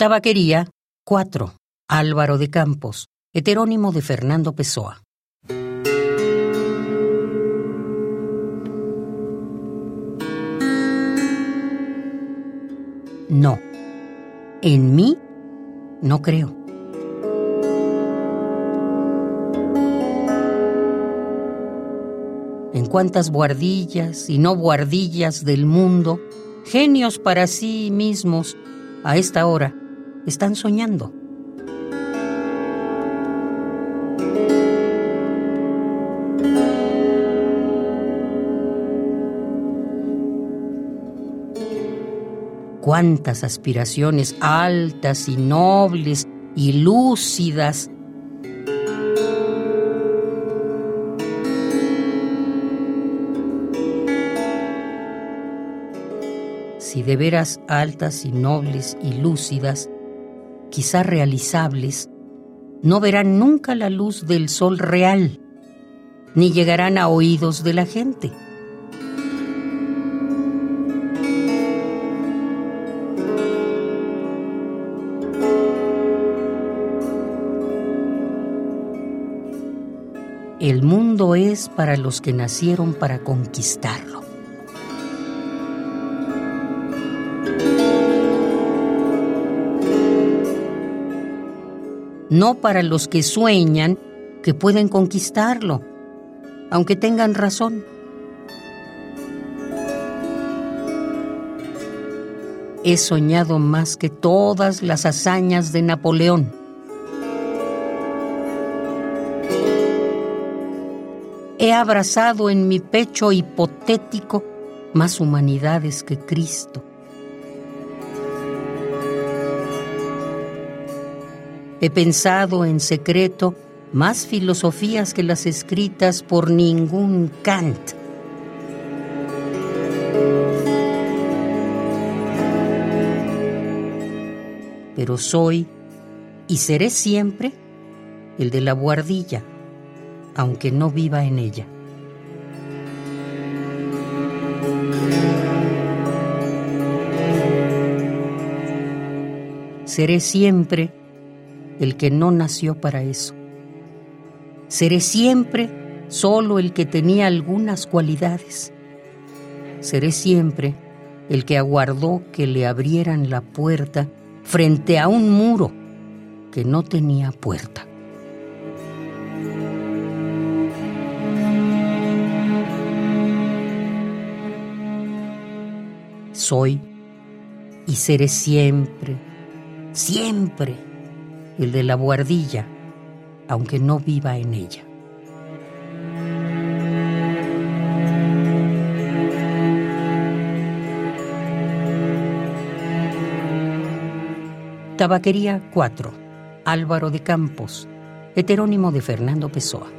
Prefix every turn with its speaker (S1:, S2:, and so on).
S1: Tabaquería 4. Álvaro de Campos, heterónimo de Fernando Pessoa. No. En mí no creo. En cuántas guardillas y no guardillas del mundo, genios para sí mismos, a esta hora, están soñando. Cuántas aspiraciones altas y nobles y lúcidas si de veras altas y nobles y lúcidas, quizá realizables, no verán nunca la luz del sol real, ni llegarán a oídos de la gente. El mundo es para los que nacieron para conquistarlo. No para los que sueñan que pueden conquistarlo, aunque tengan razón. He soñado más que todas las hazañas de Napoleón. He abrazado en mi pecho hipotético más humanidades que Cristo. He pensado en secreto más filosofías que las escritas por ningún Kant. Pero soy y seré siempre el de la buhardilla, aunque no viva en ella. Seré siempre el que no nació para eso. Seré siempre solo el que tenía algunas cualidades. Seré siempre el que aguardó que le abrieran la puerta frente a un muro que no tenía puerta. Soy y seré siempre, siempre el de la buhardilla, aunque no viva en ella. Tabaquería 4. Álvaro de Campos, heterónimo de Fernando Pessoa.